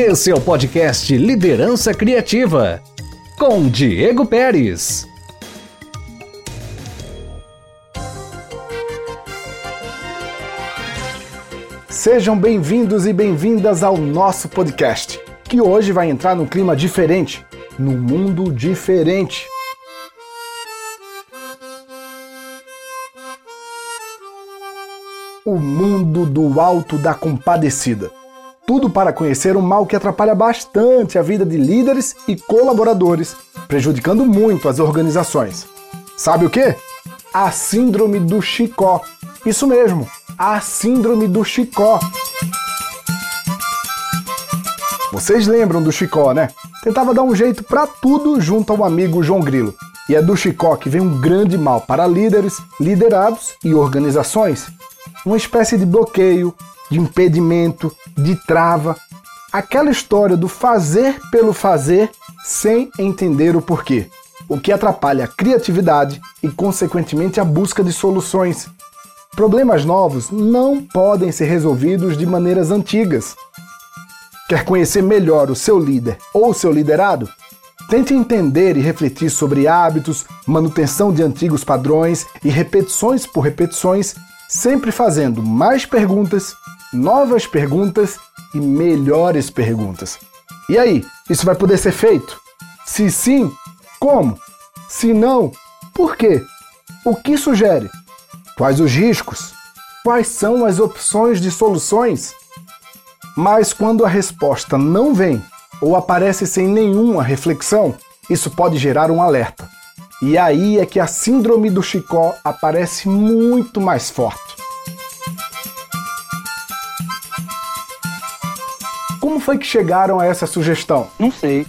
Esse é o podcast Liderança Criativa, com Diego Pérez. Sejam bem-vindos e bem-vindas ao nosso podcast, que hoje vai entrar num clima diferente, num mundo diferente. O mundo do alto da compadecida. Tudo para conhecer um mal que atrapalha bastante a vida de líderes e colaboradores, prejudicando muito as organizações. Sabe o que? A Síndrome do Chicó. Isso mesmo, a Síndrome do Chicó. Vocês lembram do Chicó, né? Tentava dar um jeito para tudo junto ao amigo João Grilo. E é do Chicó que vem um grande mal para líderes, liderados e organizações. Uma espécie de bloqueio, de impedimento, de trava, aquela história do fazer pelo fazer sem entender o porquê, o que atrapalha a criatividade e, consequentemente, a busca de soluções. Problemas novos não podem ser resolvidos de maneiras antigas. Quer conhecer melhor o seu líder ou o seu liderado? Tente entender e refletir sobre hábitos, manutenção de antigos padrões e repetições por repetições, sempre fazendo mais perguntas novas perguntas e melhores perguntas. E aí, isso vai poder ser feito? Se sim, como? Se não, por quê? O que sugere? Quais os riscos? Quais são as opções de soluções? Mas quando a resposta não vem ou aparece sem nenhuma reflexão, isso pode gerar um alerta. E aí é que a síndrome do Chicó aparece muito mais forte. Foi que chegaram a essa sugestão? Não sei.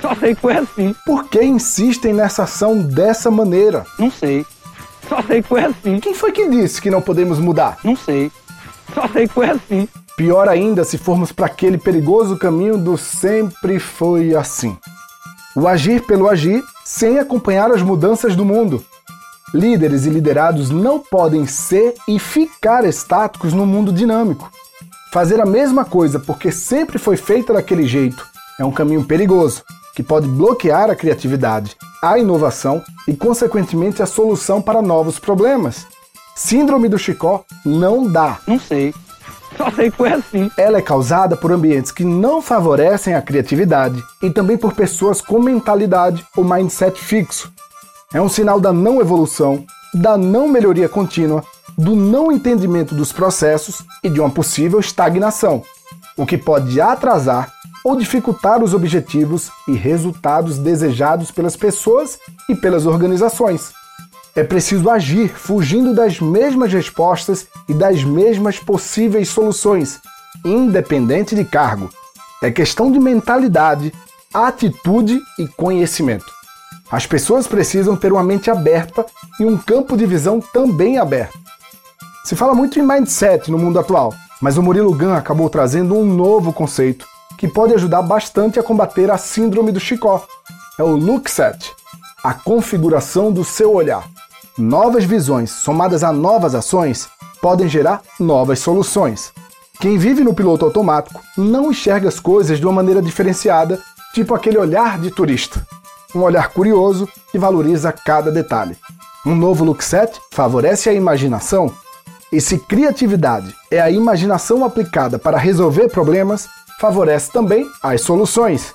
Só sei que foi assim. Por que insistem nessa ação dessa maneira? Não sei. Só sei que foi assim. Quem foi que disse que não podemos mudar? Não sei. Só sei que foi assim. Pior ainda se formos para aquele perigoso caminho do sempre foi assim. O agir pelo agir sem acompanhar as mudanças do mundo. Líderes e liderados não podem ser e ficar estáticos no mundo dinâmico. Fazer a mesma coisa porque sempre foi feita daquele jeito é um caminho perigoso que pode bloquear a criatividade, a inovação e, consequentemente, a solução para novos problemas. Síndrome do Chicó não dá. Não sei. Só sei que foi assim. Ela é causada por ambientes que não favorecem a criatividade e também por pessoas com mentalidade ou mindset fixo. É um sinal da não evolução, da não melhoria contínua do não entendimento dos processos e de uma possível estagnação, o que pode atrasar ou dificultar os objetivos e resultados desejados pelas pessoas e pelas organizações. É preciso agir fugindo das mesmas respostas e das mesmas possíveis soluções, independente de cargo. É questão de mentalidade, atitude e conhecimento. As pessoas precisam ter uma mente aberta e um campo de visão também aberto. Se fala muito em mindset no mundo atual, mas o Murilo Gun acabou trazendo um novo conceito que pode ajudar bastante a combater a síndrome do Chicó. É o look set, a configuração do seu olhar. Novas visões somadas a novas ações podem gerar novas soluções. Quem vive no piloto automático não enxerga as coisas de uma maneira diferenciada, tipo aquele olhar de turista. Um olhar curioso que valoriza cada detalhe. Um novo look set favorece a imaginação e se criatividade é a imaginação aplicada para resolver problemas, favorece também as soluções.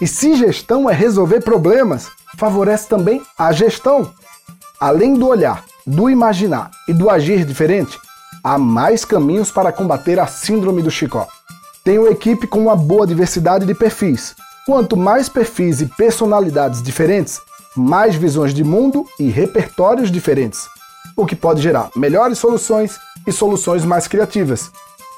E se gestão é resolver problemas, favorece também a gestão. Além do olhar, do imaginar e do agir diferente, há mais caminhos para combater a síndrome do Chicó. Tenho equipe com uma boa diversidade de perfis. Quanto mais perfis e personalidades diferentes, mais visões de mundo e repertórios diferentes o que pode gerar melhores soluções e soluções mais criativas.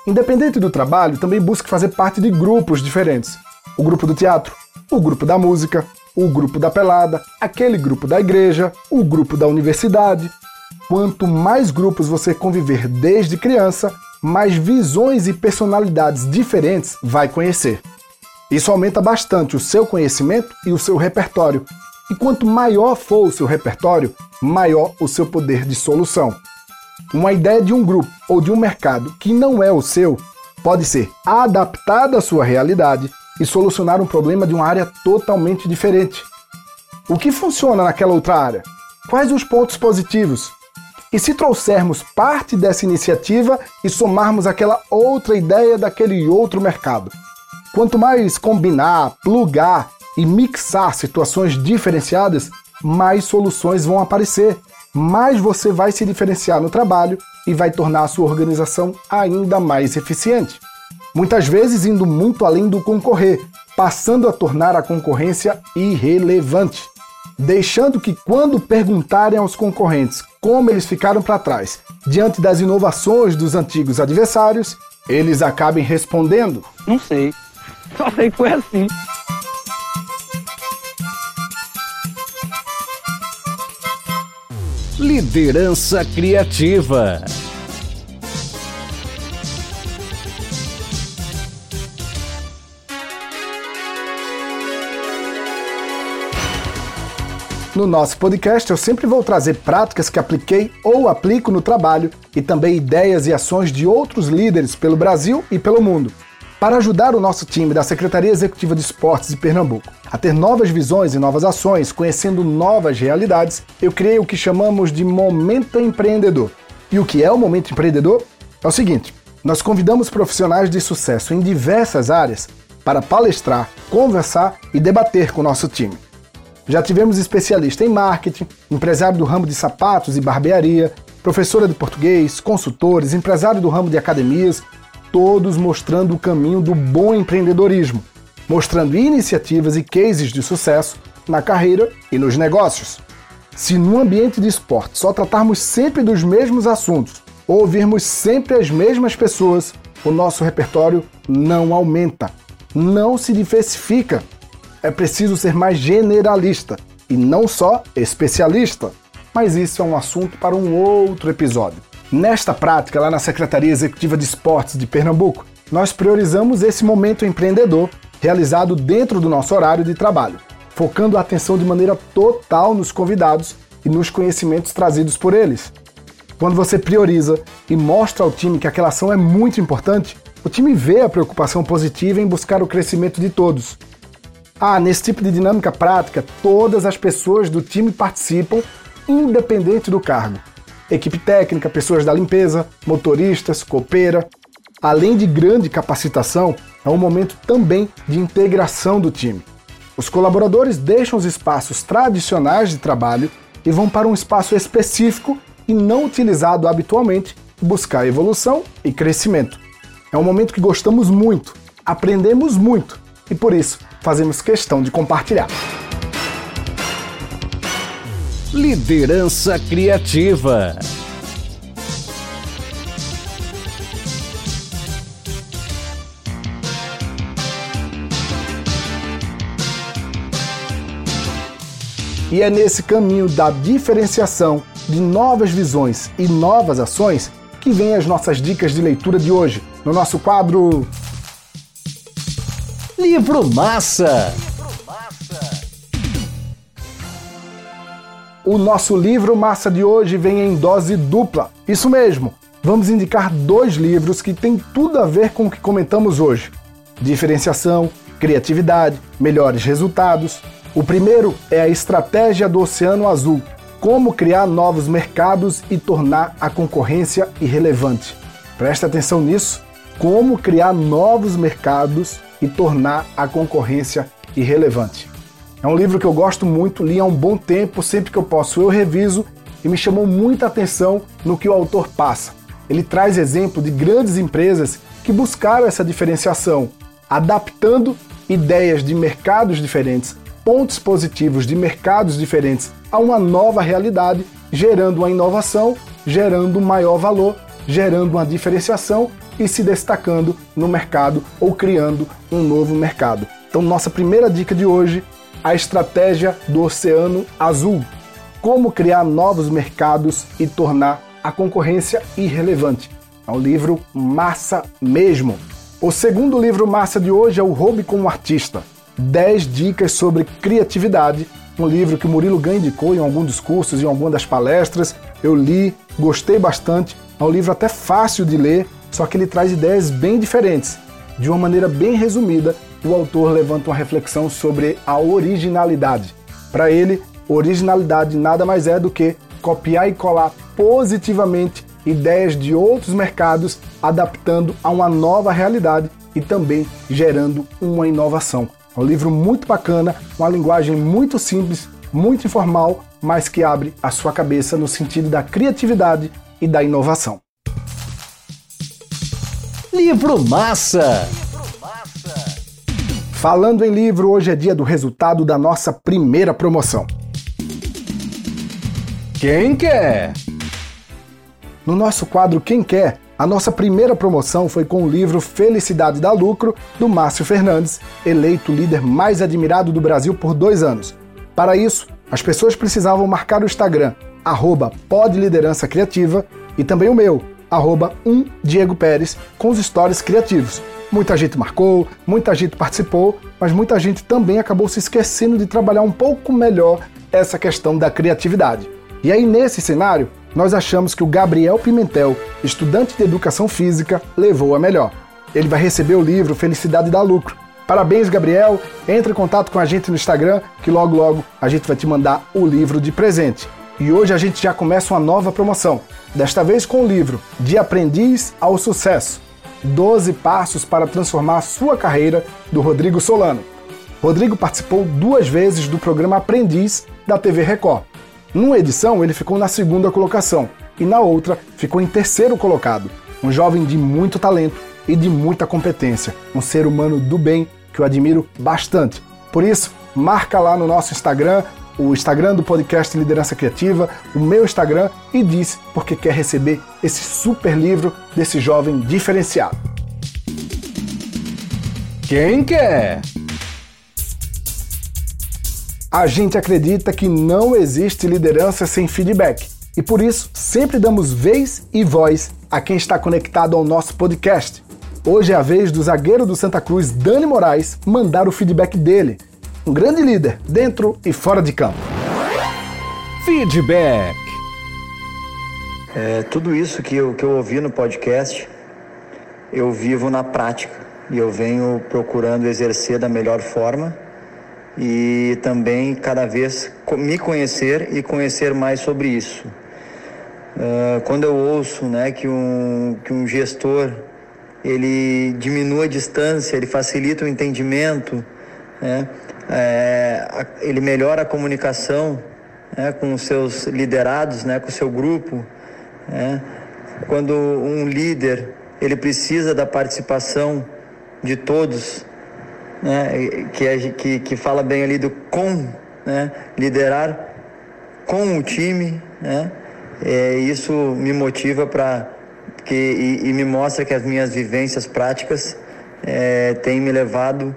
Independente do trabalho, também busque fazer parte de grupos diferentes. O grupo do teatro, o grupo da música, o grupo da pelada, aquele grupo da igreja, o grupo da universidade. Quanto mais grupos você conviver desde criança, mais visões e personalidades diferentes vai conhecer. Isso aumenta bastante o seu conhecimento e o seu repertório. E quanto maior for o seu repertório, maior o seu poder de solução. Uma ideia de um grupo ou de um mercado que não é o seu pode ser adaptada à sua realidade e solucionar um problema de uma área totalmente diferente. O que funciona naquela outra área? Quais os pontos positivos? E se trouxermos parte dessa iniciativa e somarmos aquela outra ideia daquele outro mercado? Quanto mais combinar, plugar e mixar situações diferenciadas, mais soluções vão aparecer, mais você vai se diferenciar no trabalho e vai tornar a sua organização ainda mais eficiente. Muitas vezes indo muito além do concorrer, passando a tornar a concorrência irrelevante, deixando que quando perguntarem aos concorrentes como eles ficaram para trás diante das inovações dos antigos adversários, eles acabem respondendo: Não sei. Só sei que foi assim. Liderança criativa. No nosso podcast, eu sempre vou trazer práticas que apliquei ou aplico no trabalho e também ideias e ações de outros líderes pelo Brasil e pelo mundo. Para ajudar o nosso time da Secretaria Executiva de Esportes de Pernambuco a ter novas visões e novas ações, conhecendo novas realidades, eu criei o que chamamos de Momento Empreendedor. E o que é o Momento Empreendedor? É o seguinte: nós convidamos profissionais de sucesso em diversas áreas para palestrar, conversar e debater com o nosso time. Já tivemos especialista em marketing, empresário do ramo de sapatos e barbearia, professora de português, consultores, empresário do ramo de academias, todos mostrando o caminho do bom empreendedorismo, mostrando iniciativas e cases de sucesso na carreira e nos negócios. Se no ambiente de esporte só tratarmos sempre dos mesmos assuntos ou ouvirmos sempre as mesmas pessoas, o nosso repertório não aumenta, não se diversifica é preciso ser mais generalista e não só especialista. Mas isso é um assunto para um outro episódio. Nesta prática, lá na Secretaria Executiva de Esportes de Pernambuco, nós priorizamos esse momento empreendedor realizado dentro do nosso horário de trabalho, focando a atenção de maneira total nos convidados e nos conhecimentos trazidos por eles. Quando você prioriza e mostra ao time que aquela ação é muito importante, o time vê a preocupação positiva em buscar o crescimento de todos ah, nesse tipo de dinâmica prática, todas as pessoas do time participam, independente do cargo. Equipe técnica, pessoas da limpeza, motoristas, copeira. Além de grande capacitação, é um momento também de integração do time. Os colaboradores deixam os espaços tradicionais de trabalho e vão para um espaço específico e não utilizado habitualmente buscar evolução e crescimento. É um momento que gostamos muito, aprendemos muito e por isso fazemos questão de compartilhar. Liderança criativa. E é nesse caminho da diferenciação de novas visões e novas ações que vêm as nossas dicas de leitura de hoje, no nosso quadro Livro Massa. O nosso livro massa de hoje vem em dose dupla. Isso mesmo, vamos indicar dois livros que têm tudo a ver com o que comentamos hoje: diferenciação, criatividade, melhores resultados. O primeiro é A Estratégia do Oceano Azul: Como criar novos mercados e tornar a concorrência irrelevante. Preste atenção nisso: como criar novos mercados e tornar a concorrência irrelevante. É um livro que eu gosto muito, li há um bom tempo, sempre que eu posso eu reviso e me chamou muita atenção no que o autor passa. Ele traz exemplo de grandes empresas que buscaram essa diferenciação, adaptando ideias de mercados diferentes, pontos positivos de mercados diferentes a uma nova realidade, gerando uma inovação, gerando um maior valor, gerando uma diferenciação e se destacando no mercado ou criando um novo mercado. Então, nossa primeira dica de hoje, a estratégia do Oceano Azul. Como criar novos mercados e tornar a concorrência irrelevante. É um livro massa mesmo. O segundo livro massa de hoje é O Roube como Artista. 10 dicas sobre criatividade. Um livro que o Murilo Ganha indicou em algum dos cursos, em alguma das palestras. Eu li, gostei bastante. É um livro até fácil de ler, só que ele traz ideias bem diferentes. De uma maneira bem resumida, o autor levanta uma reflexão sobre a originalidade. Para ele, originalidade nada mais é do que copiar e colar positivamente ideias de outros mercados, adaptando a uma nova realidade e também gerando uma inovação. É um livro muito bacana, uma linguagem muito simples, muito informal, mas que abre a sua cabeça no sentido da criatividade e da inovação. Livro Massa! Falando em livro, hoje é dia do resultado da nossa primeira promoção. Quem quer? No nosso quadro Quem Quer, a nossa primeira promoção foi com o livro Felicidade dá Lucro, do Márcio Fernandes, eleito líder mais admirado do Brasil por dois anos. Para isso, as pessoas precisavam marcar o Instagram, arroba e também o meu, arroba Diego Pérez, com os stories criativos. Muita gente marcou, muita gente participou, mas muita gente também acabou se esquecendo de trabalhar um pouco melhor essa questão da criatividade. E aí, nesse cenário, nós achamos que o Gabriel Pimentel, estudante de educação física, levou a melhor. Ele vai receber o livro Felicidade dá Lucro. Parabéns, Gabriel! Entre em contato com a gente no Instagram, que logo logo a gente vai te mandar o livro de presente. E hoje a gente já começa uma nova promoção, desta vez com o livro De Aprendiz ao Sucesso 12 Passos para Transformar a Sua Carreira, do Rodrigo Solano. Rodrigo participou duas vezes do programa Aprendiz da TV Record. Numa edição, ele ficou na segunda colocação e na outra ficou em terceiro colocado. Um jovem de muito talento e de muita competência, um ser humano do bem que eu admiro bastante. Por isso, marca lá no nosso Instagram, o Instagram do podcast Liderança Criativa, o meu Instagram e diz porque quer receber esse super livro desse jovem diferenciado. Quem quer? A gente acredita que não existe liderança sem feedback e por isso sempre damos vez e voz a quem está conectado ao nosso podcast. Hoje é a vez do zagueiro do Santa Cruz, Dani Moraes, mandar o feedback dele. Um grande líder, dentro e fora de campo. Feedback. É, tudo isso que eu, que eu ouvi no podcast, eu vivo na prática e eu venho procurando exercer da melhor forma e também cada vez me conhecer e conhecer mais sobre isso. Uh, quando eu ouço né, que, um, que um gestor ele diminui a distância, ele facilita o entendimento, né, é, ele melhora a comunicação né, com os seus liderados, né, com o seu grupo. Né, quando um líder ele precisa da participação de todos né, que, é, que, que fala bem ali do com, né, liderar com o time, né, é, isso me motiva para que e, e, me mostra que as minhas vivências práticas é, têm me levado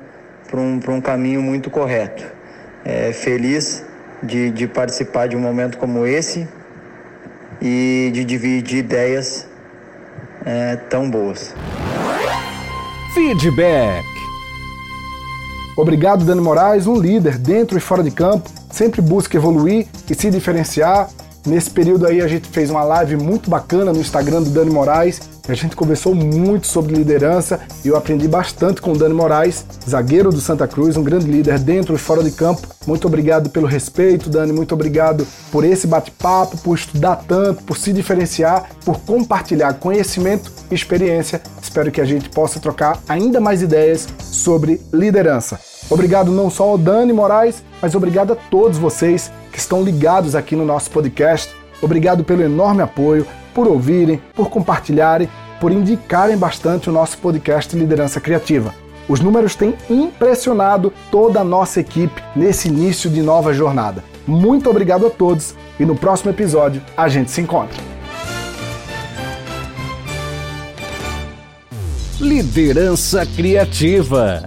para um, um caminho muito correto. É, feliz de, de participar de um momento como esse e de dividir ideias é, tão boas. Feedback. Obrigado, Dani Moraes, um líder dentro e fora de campo, sempre busca evoluir e se diferenciar. Nesse período aí a gente fez uma live muito bacana no Instagram do Dani Moraes. A gente conversou muito sobre liderança e eu aprendi bastante com o Dani Moraes, zagueiro do Santa Cruz, um grande líder dentro e fora de campo. Muito obrigado pelo respeito, Dani. Muito obrigado por esse bate-papo, por estudar tanto, por se diferenciar, por compartilhar conhecimento e experiência. Espero que a gente possa trocar ainda mais ideias sobre liderança. Obrigado não só ao Dani Moraes, mas obrigado a todos vocês que estão ligados aqui no nosso podcast. Obrigado pelo enorme apoio, por ouvirem, por compartilharem, por indicarem bastante o nosso podcast Liderança Criativa. Os números têm impressionado toda a nossa equipe nesse início de nova jornada. Muito obrigado a todos e no próximo episódio a gente se encontra. Liderança Criativa.